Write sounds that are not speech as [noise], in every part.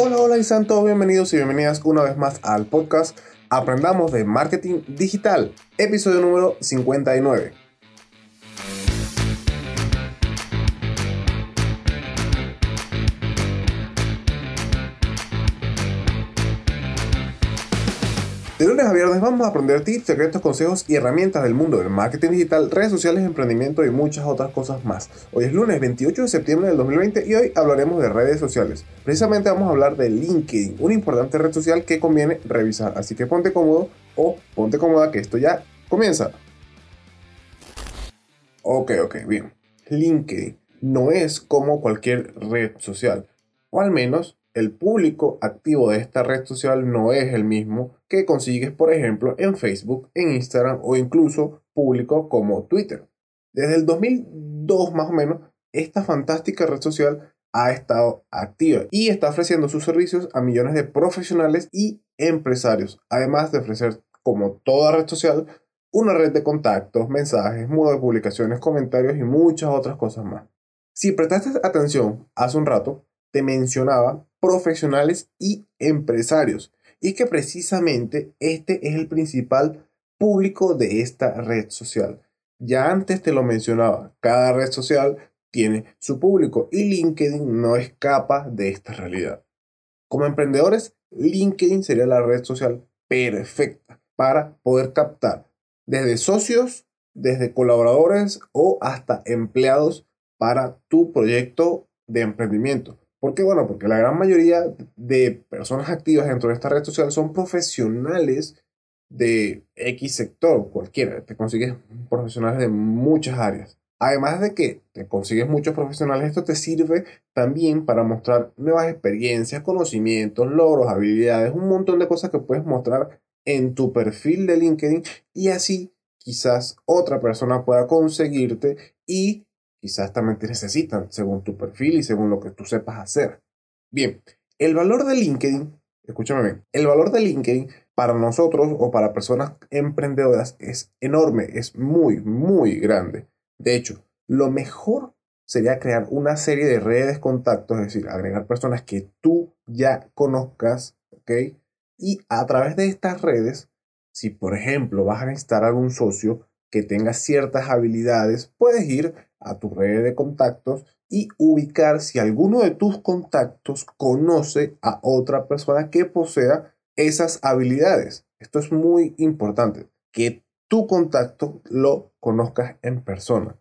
Hola, hola y sean todos bienvenidos y bienvenidas una vez más al podcast Aprendamos de Marketing Digital, episodio número 59. De lunes a viernes vamos a aprender tips, secretos, consejos y herramientas del mundo del marketing digital, redes sociales, emprendimiento y muchas otras cosas más. Hoy es lunes 28 de septiembre del 2020 y hoy hablaremos de redes sociales. Precisamente vamos a hablar de LinkedIn, una importante red social que conviene revisar. Así que ponte cómodo o ponte cómoda que esto ya comienza. Ok, ok, bien. LinkedIn no es como cualquier red social, o al menos el público activo de esta red social no es el mismo que consigues, por ejemplo, en Facebook, en Instagram o incluso público como Twitter. Desde el 2002 más o menos, esta fantástica red social ha estado activa y está ofreciendo sus servicios a millones de profesionales y empresarios, además de ofrecer, como toda red social, una red de contactos, mensajes, modo de publicaciones, comentarios y muchas otras cosas más. Si prestaste atención hace un rato, te mencionaba profesionales y empresarios. Y que precisamente este es el principal público de esta red social. Ya antes te lo mencionaba, cada red social tiene su público y LinkedIn no escapa de esta realidad. Como emprendedores, LinkedIn sería la red social perfecta para poder captar desde socios, desde colaboradores o hasta empleados para tu proyecto de emprendimiento. ¿Por qué? Bueno, porque la gran mayoría de personas activas dentro de esta red social son profesionales de X sector, cualquiera. Te consigues profesionales de muchas áreas. Además de que te consigues muchos profesionales, esto te sirve también para mostrar nuevas experiencias, conocimientos, logros, habilidades, un montón de cosas que puedes mostrar en tu perfil de LinkedIn y así quizás otra persona pueda conseguirte y quizás también te necesitan según tu perfil y según lo que tú sepas hacer. Bien, el valor de LinkedIn, escúchame bien, el valor de LinkedIn para nosotros o para personas emprendedoras es enorme, es muy, muy grande. De hecho, lo mejor sería crear una serie de redes contactos, es decir, agregar personas que tú ya conozcas, ¿ok? Y a través de estas redes, si por ejemplo vas a necesitar algún socio que tenga ciertas habilidades, puedes ir a tu red de contactos y ubicar si alguno de tus contactos conoce a otra persona que posea esas habilidades. Esto es muy importante, que tu contacto lo conozcas en persona.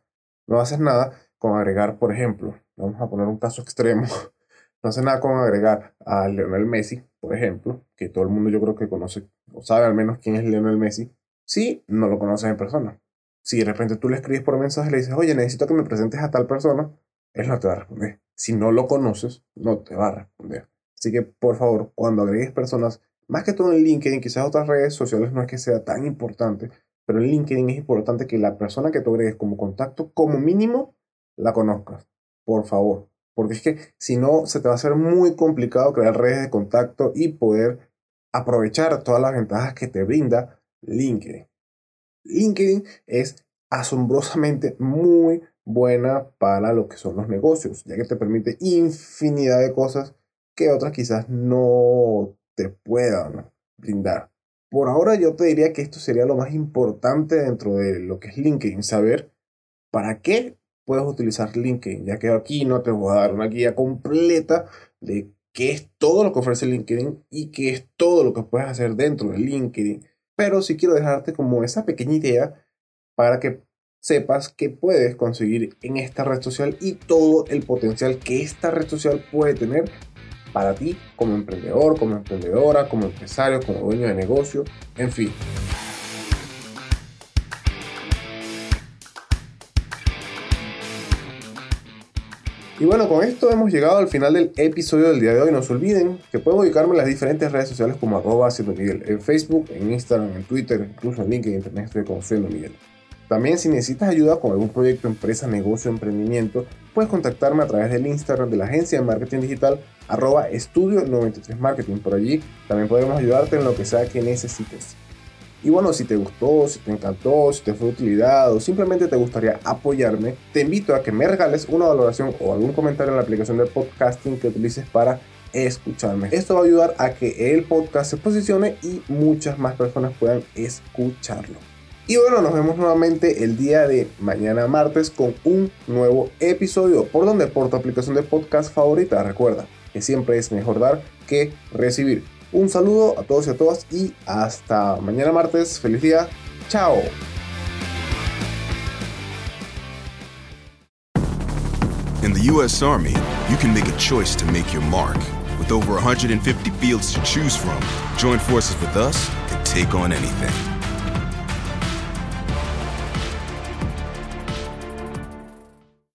No haces nada con agregar, por ejemplo, vamos a poner un caso extremo, [laughs] no haces nada con agregar a Lionel Messi, por ejemplo, que todo el mundo yo creo que conoce o sabe al menos quién es Lionel Messi, si no lo conoces en persona. Si de repente tú le escribes por mensaje y le dices, oye, necesito que me presentes a tal persona, él no te va a responder. Si no lo conoces, no te va a responder. Así que, por favor, cuando agregues personas, más que todo en LinkedIn, quizás otras redes sociales no es que sea tan importante, pero en LinkedIn es importante que la persona que tú agregues como contacto, como mínimo, la conozcas. Por favor. Porque es que si no, se te va a hacer muy complicado crear redes de contacto y poder aprovechar todas las ventajas que te brinda LinkedIn. LinkedIn es asombrosamente muy buena para lo que son los negocios, ya que te permite infinidad de cosas que otras quizás no te puedan brindar. Por ahora yo te diría que esto sería lo más importante dentro de lo que es LinkedIn, saber para qué puedes utilizar LinkedIn, ya que aquí no te voy a dar una guía completa de qué es todo lo que ofrece LinkedIn y qué es todo lo que puedes hacer dentro de LinkedIn pero sí quiero dejarte como esa pequeña idea para que sepas que puedes conseguir en esta red social y todo el potencial que esta red social puede tener para ti como emprendedor, como emprendedora, como empresario, como dueño de negocio, en fin. Y bueno, con esto hemos llegado al final del episodio del día de hoy. No se olviden que pueden ubicarme en las diferentes redes sociales como arroba siendo Miguel. En Facebook, en Instagram, en Twitter, incluso en LinkedIn estoy como siendo Miguel. También si necesitas ayuda con algún proyecto, empresa, negocio, emprendimiento, puedes contactarme a través del Instagram de la agencia de marketing digital arroba estudio 93 marketing. Por allí también podremos ayudarte en lo que sea que necesites. Y bueno, si te gustó, si te encantó, si te fue de utilidad o simplemente te gustaría apoyarme, te invito a que me regales una valoración o algún comentario en la aplicación de podcasting que utilices para escucharme. Esto va a ayudar a que el podcast se posicione y muchas más personas puedan escucharlo. Y bueno, nos vemos nuevamente el día de mañana martes con un nuevo episodio por donde por tu aplicación de podcast favorita. Recuerda que siempre es mejor dar que recibir. Un saludo a todos y a todas y hasta mañana martes. Feliz día. Chao. In the U.S. Army, you can make a choice to make your mark. With over 150 fields to choose from, join forces with us and take on anything.